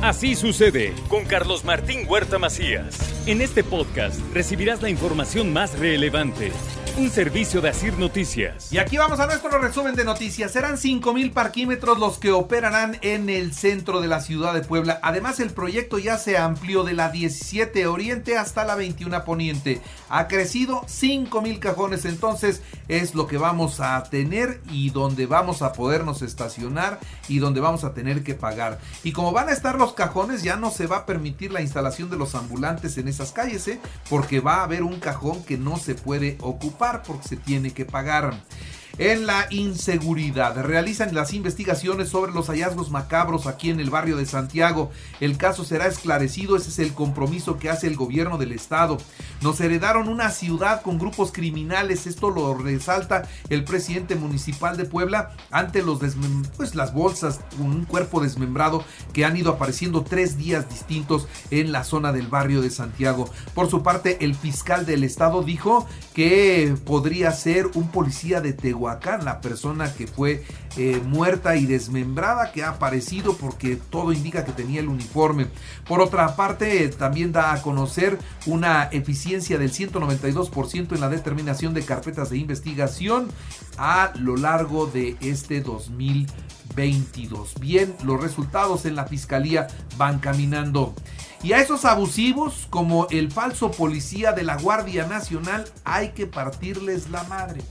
Así sucede con Carlos Martín Huerta Macías. En este podcast recibirás la información más relevante. Un servicio de Asir Noticias. Y aquí vamos a nuestro resumen de noticias. Serán 5.000 parquímetros los que operarán en el centro de la ciudad de Puebla. Además, el proyecto ya se amplió de la 17 Oriente hasta la 21 Poniente. Ha crecido 5.000 cajones. Entonces, es lo que vamos a tener y donde vamos a podernos estacionar y donde vamos a tener que pagar. Y como van a estar los cajones, ya no se va a permitir la instalación de los ambulantes en esas calles, ¿eh? porque va a haber un cajón que no se puede ocupar porque se tiene que pagar en la inseguridad. Realizan las investigaciones sobre los hallazgos macabros aquí en el barrio de Santiago. El caso será esclarecido, ese es el compromiso que hace el gobierno del estado. Nos heredaron una ciudad con grupos criminales, esto lo resalta el presidente municipal de Puebla ante los pues, las bolsas, un cuerpo desmembrado que han ido apareciendo tres días distintos en la zona del barrio de Santiago. Por su parte, el fiscal del estado dijo que podría ser un policía de Tehuacán la persona que fue eh, muerta y desmembrada que ha aparecido porque todo indica que tenía el uniforme. Por otra parte, también da a conocer una eficiencia del 192% en la determinación de carpetas de investigación a lo largo de este 2022. Bien, los resultados en la fiscalía van caminando. Y a esos abusivos, como el falso policía de la Guardia Nacional, hay que partirles la madre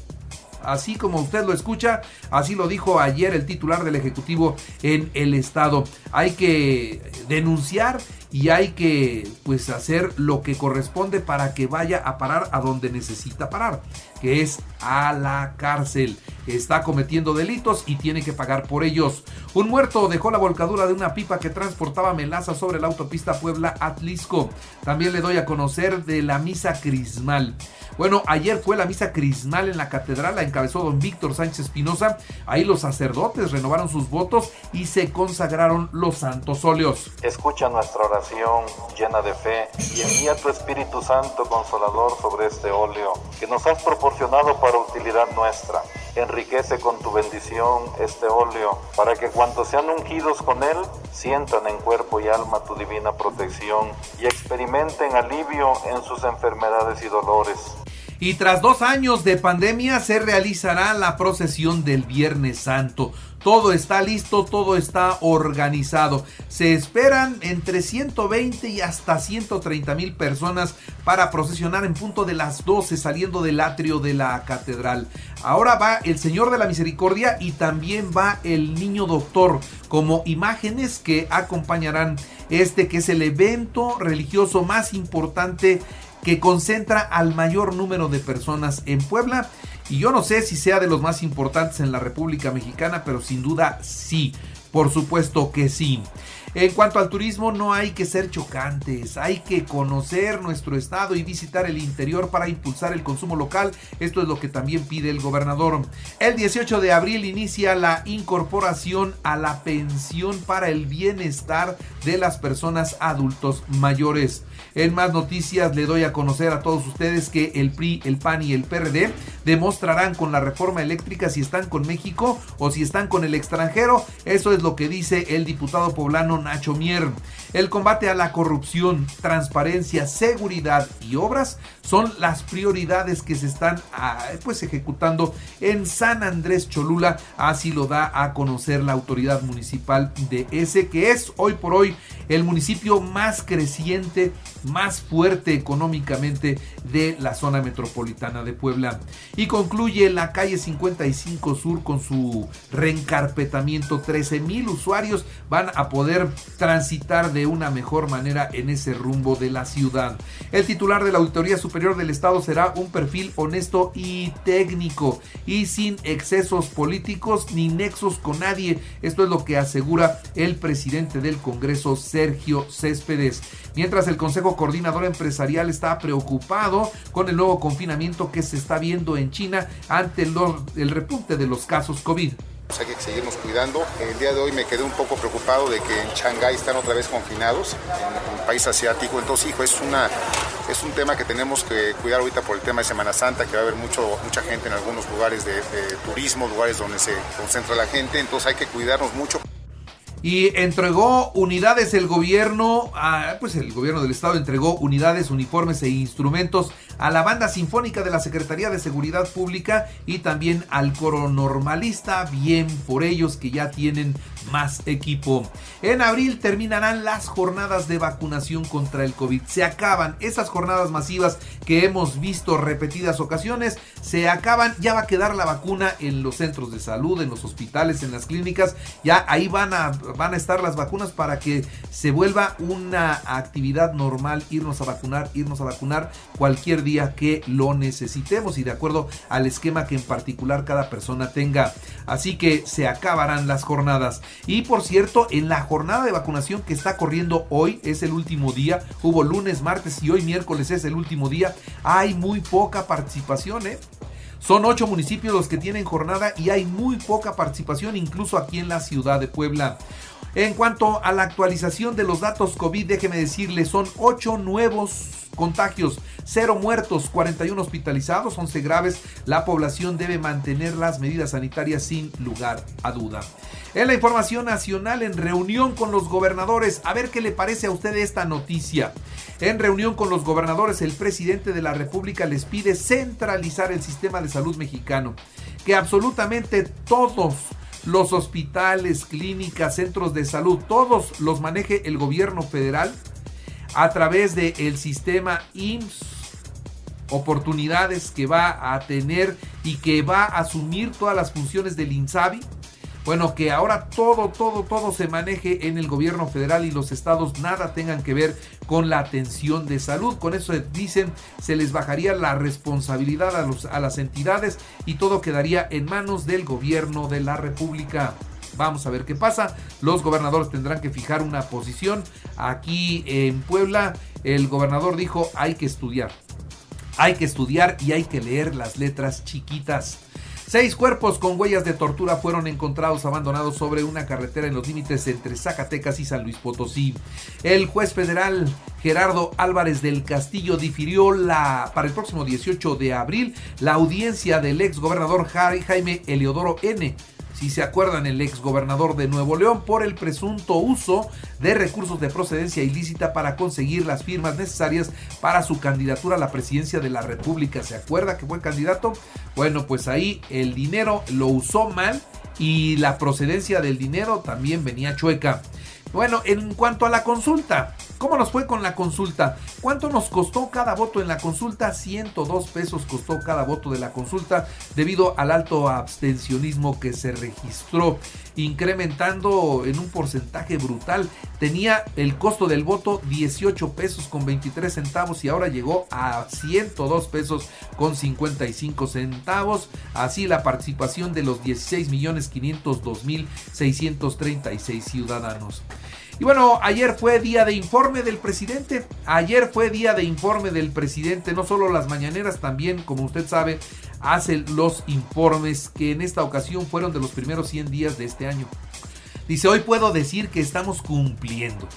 así como usted lo escucha, así lo dijo ayer el titular del Ejecutivo en el Estado. Hay que denunciar y hay que pues hacer lo que corresponde para que vaya a parar a donde necesita parar, que es a la cárcel. Está cometiendo delitos y tiene que pagar por ellos. Un muerto dejó la volcadura de una pipa que transportaba melaza sobre la autopista Puebla-Atlisco. También le doy a conocer de la misa crismal. Bueno, ayer fue la misa crismal en la catedral, la encabezó don Víctor Sánchez Espinosa. Ahí los sacerdotes renovaron sus votos y se consagraron los santos óleos. Escucha nuestra oración llena de fe y envía tu Espíritu Santo Consolador sobre este óleo que nos has proporcionado para utilidad nuestra. Enriquece con tu bendición este óleo para que cuantos sean ungidos con él sientan en cuerpo y alma tu divina protección y experimenten alivio en sus enfermedades y dolores. Y tras dos años de pandemia se realizará la procesión del Viernes Santo. Todo está listo, todo está organizado. Se esperan entre 120 y hasta 130 mil personas para procesionar en punto de las 12 saliendo del atrio de la catedral. Ahora va el Señor de la Misericordia y también va el Niño Doctor como imágenes que acompañarán este que es el evento religioso más importante que concentra al mayor número de personas en Puebla. Y yo no sé si sea de los más importantes en la República Mexicana, pero sin duda sí. Por supuesto que sí. En cuanto al turismo, no hay que ser chocantes, hay que conocer nuestro estado y visitar el interior para impulsar el consumo local. Esto es lo que también pide el gobernador. El 18 de abril inicia la incorporación a la pensión para el bienestar de las personas adultos mayores. En más noticias le doy a conocer a todos ustedes que el PRI, el PAN y el PRD demostrarán con la reforma eléctrica si están con México o si están con el extranjero. Eso es lo que dice el diputado poblano Nacho Mier. El combate a la corrupción, transparencia, seguridad y obras son las prioridades que se están ah, pues ejecutando en San Andrés Cholula, así lo da a conocer la autoridad municipal de ese que es hoy por hoy el municipio más creciente, más fuerte económicamente de la zona metropolitana de Puebla. Y concluye la calle 55 Sur con su reencarpetamiento. 13 mil usuarios van a poder transitar de una mejor manera en ese rumbo de la ciudad. El titular de la Auditoría Superior del Estado será un perfil honesto y técnico y sin excesos políticos ni nexos con nadie. Esto es lo que asegura el presidente del Congreso, Sergio Céspedes. Mientras el Coordinador Empresarial está preocupado con el nuevo confinamiento que se está viendo en China ante el repunte de los casos COVID. Pues hay que seguirnos cuidando. El día de hoy me quedé un poco preocupado de que en Shanghái están otra vez confinados, en un país asiático. Entonces, hijo, es, una, es un tema que tenemos que cuidar ahorita por el tema de Semana Santa, que va a haber mucho, mucha gente en algunos lugares de turismo, lugares donde se concentra la gente. Entonces hay que cuidarnos mucho. Y entregó unidades. El gobierno, pues el gobierno del estado entregó unidades, uniformes e instrumentos a la banda sinfónica de la Secretaría de Seguridad Pública y también al coro normalista, bien por ellos que ya tienen más equipo. En abril terminarán las jornadas de vacunación contra el COVID. Se acaban esas jornadas masivas que hemos visto repetidas ocasiones, se acaban, ya va a quedar la vacuna en los centros de salud, en los hospitales, en las clínicas, ya ahí van a, van a estar las vacunas para que se vuelva una actividad normal irnos a vacunar, irnos a vacunar cualquier día que lo necesitemos y de acuerdo al esquema que en particular cada persona tenga. Así que se acabarán las jornadas. Y por cierto, en la jornada de vacunación que está corriendo hoy, es el último día, hubo lunes, martes y hoy miércoles es el último día, hay muy poca participación, ¿eh? Son ocho municipios los que tienen jornada y hay muy poca participación incluso aquí en la ciudad de Puebla. En cuanto a la actualización de los datos COVID, déjeme decirle, son ocho nuevos contagios, cero muertos, 41 hospitalizados, 11 graves. La población debe mantener las medidas sanitarias sin lugar a duda. En la información nacional, en reunión con los gobernadores, a ver qué le parece a usted esta noticia. En reunión con los gobernadores, el presidente de la República les pide centralizar el sistema de salud mexicano, que absolutamente todos los hospitales, clínicas, centros de salud, todos los maneje el gobierno federal a través del el sistema IMSS, oportunidades que va a tener y que va a asumir todas las funciones del INSABI bueno, que ahora todo, todo, todo se maneje en el gobierno federal y los estados nada tengan que ver con la atención de salud. Con eso dicen, se les bajaría la responsabilidad a, los, a las entidades y todo quedaría en manos del gobierno de la República. Vamos a ver qué pasa. Los gobernadores tendrán que fijar una posición. Aquí en Puebla, el gobernador dijo, hay que estudiar. Hay que estudiar y hay que leer las letras chiquitas. Seis cuerpos con huellas de tortura fueron encontrados abandonados sobre una carretera en los límites entre Zacatecas y San Luis Potosí. El juez federal Gerardo Álvarez del Castillo difirió la, para el próximo 18 de abril la audiencia del ex gobernador Jaime Eliodoro N si se acuerdan, el ex gobernador de Nuevo León por el presunto uso de recursos de procedencia ilícita para conseguir las firmas necesarias para su candidatura a la presidencia de la República. ¿Se acuerda que fue candidato? Bueno, pues ahí el dinero lo usó mal y la procedencia del dinero también venía chueca. Bueno, en cuanto a la consulta, ¿cómo nos fue con la consulta? ¿Cuánto nos costó cada voto en la consulta? 102 pesos costó cada voto de la consulta debido al alto abstencionismo que se registró, incrementando en un porcentaje brutal. Tenía el costo del voto 18 pesos con 23 centavos y ahora llegó a 102 pesos con 55 centavos. Así la participación de los 16 millones 502 mil 636 ciudadanos. Y bueno, ayer fue día de informe del presidente. Ayer fue día de informe del presidente. No solo las mañaneras, también, como usted sabe, hace los informes que en esta ocasión fueron de los primeros 100 días de este año. Dice, hoy puedo decir que estamos cumpliendo.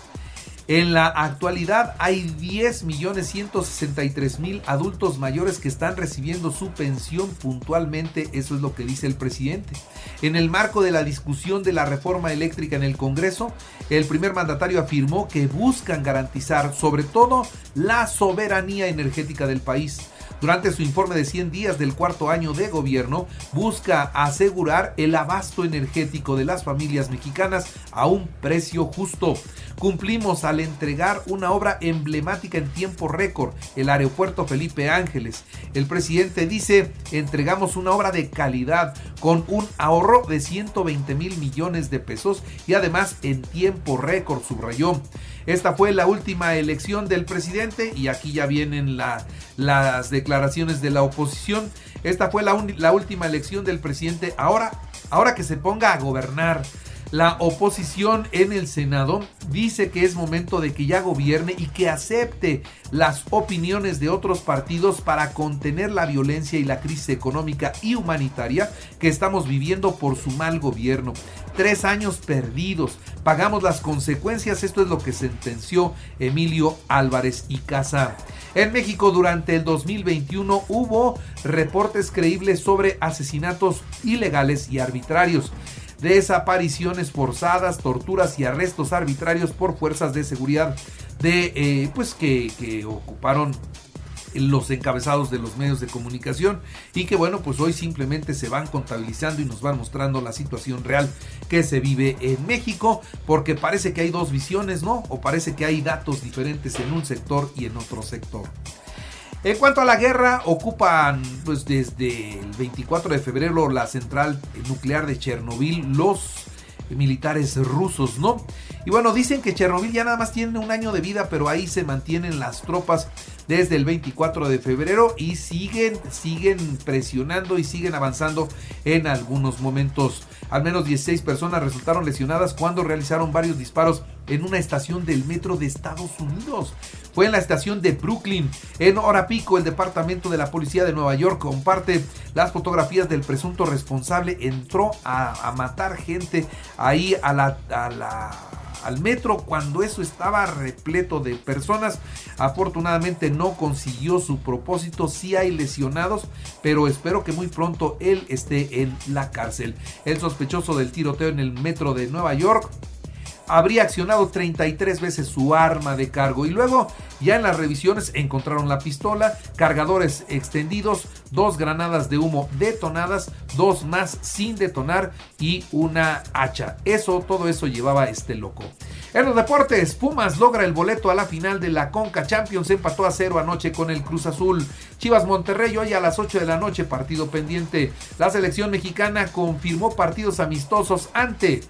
En la actualidad hay 10.163.000 adultos mayores que están recibiendo su pensión puntualmente, eso es lo que dice el presidente. En el marco de la discusión de la reforma eléctrica en el Congreso, el primer mandatario afirmó que buscan garantizar sobre todo la soberanía energética del país durante su informe de 100 días del cuarto año de gobierno, busca asegurar el abasto energético de las familias mexicanas a un precio justo. Cumplimos al entregar una obra emblemática en tiempo récord, el aeropuerto Felipe Ángeles. El presidente dice, entregamos una obra de calidad con un ahorro de 120 mil millones de pesos y además en tiempo récord, subrayó. Esta fue la última elección del presidente y aquí ya vienen las declaraciones de la oposición. Esta fue la, la última elección del presidente. Ahora, ahora que se ponga a gobernar la oposición en el Senado dice que es momento de que ya gobierne y que acepte las opiniones de otros partidos para contener la violencia y la crisis económica y humanitaria que estamos viviendo por su mal gobierno. Tres años perdidos, pagamos las consecuencias, esto es lo que sentenció Emilio Álvarez y Casa. En México durante el 2021 hubo reportes creíbles sobre asesinatos ilegales y arbitrarios. Desapariciones forzadas, torturas y arrestos arbitrarios por fuerzas de seguridad de eh, pues que, que ocuparon los encabezados de los medios de comunicación y que bueno pues hoy simplemente se van contabilizando y nos van mostrando la situación real que se vive en México porque parece que hay dos visiones no o parece que hay datos diferentes en un sector y en otro sector en cuanto a la guerra, ocupan pues desde el 24 de febrero la central nuclear de Chernobyl los militares rusos, ¿no? Y bueno, dicen que Chernobyl ya nada más tiene un año de vida, pero ahí se mantienen las tropas desde el 24 de febrero y siguen, siguen presionando y siguen avanzando en algunos momentos. Al menos 16 personas resultaron lesionadas cuando realizaron varios disparos en una estación del metro de Estados Unidos. Fue en la estación de Brooklyn. En hora pico, el departamento de la policía de Nueva York comparte las fotografías del presunto responsable. Entró a, matar gente ahí al metro cuando eso estaba repleto de personas. Afortunadamente no consiguió su propósito. Sí hay lesionados, pero espero que muy pronto él esté en la cárcel. El sospechoso del tiroteo en el metro de Nueva York habría accionado 33 veces su arma de cargo y luego ya en las revisiones encontraron la pistola, cargadores extendidos, dos granadas de humo detonadas, dos más sin detonar y una hacha. Eso, todo eso llevaba este loco. En los deportes, Pumas logra el boleto a la final de la Conca Champions, empató a cero anoche con el Cruz Azul. Chivas Monterrey hoy a las 8 de la noche, partido pendiente. La selección mexicana confirmó partidos amistosos ante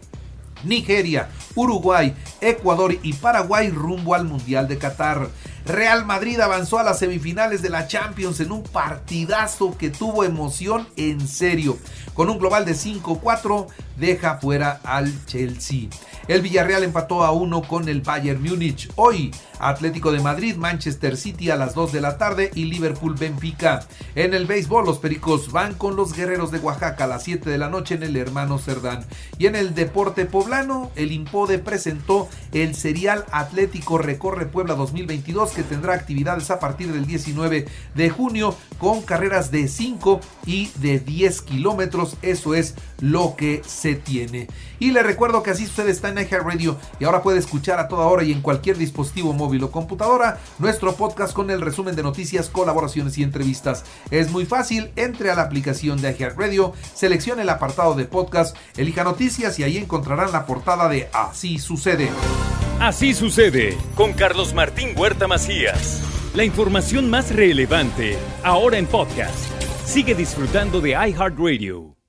Nigeria, Uruguay, Ecuador y Paraguay rumbo al Mundial de Qatar. Real Madrid avanzó a las semifinales de la Champions en un partidazo que tuvo emoción en serio. Con un global de 5-4 deja fuera al Chelsea. El Villarreal empató a uno con el Bayern Múnich. Hoy, Atlético de Madrid, Manchester City a las 2 de la tarde y Liverpool Benfica. En el béisbol, los Pericos van con los Guerreros de Oaxaca a las 7 de la noche en el Hermano Cerdán. Y en el deporte poblano, el Impode presentó el serial Atlético Recorre Puebla 2022 que tendrá actividades a partir del 19 de junio con carreras de 5 y de 10 kilómetros. Eso es lo que se tiene. Y le recuerdo que así sucede está en Radio y ahora puede escuchar a toda hora y en cualquier dispositivo móvil o computadora nuestro podcast con el resumen de noticias, colaboraciones y entrevistas. Es muy fácil, entre a la aplicación de Radio, seleccione el apartado de podcast, elija noticias y ahí encontrarán la portada de Así sucede. Así sucede con Carlos Martín Huerta Macías. La información más relevante ahora en podcast. Sigue disfrutando de iHeartRadio.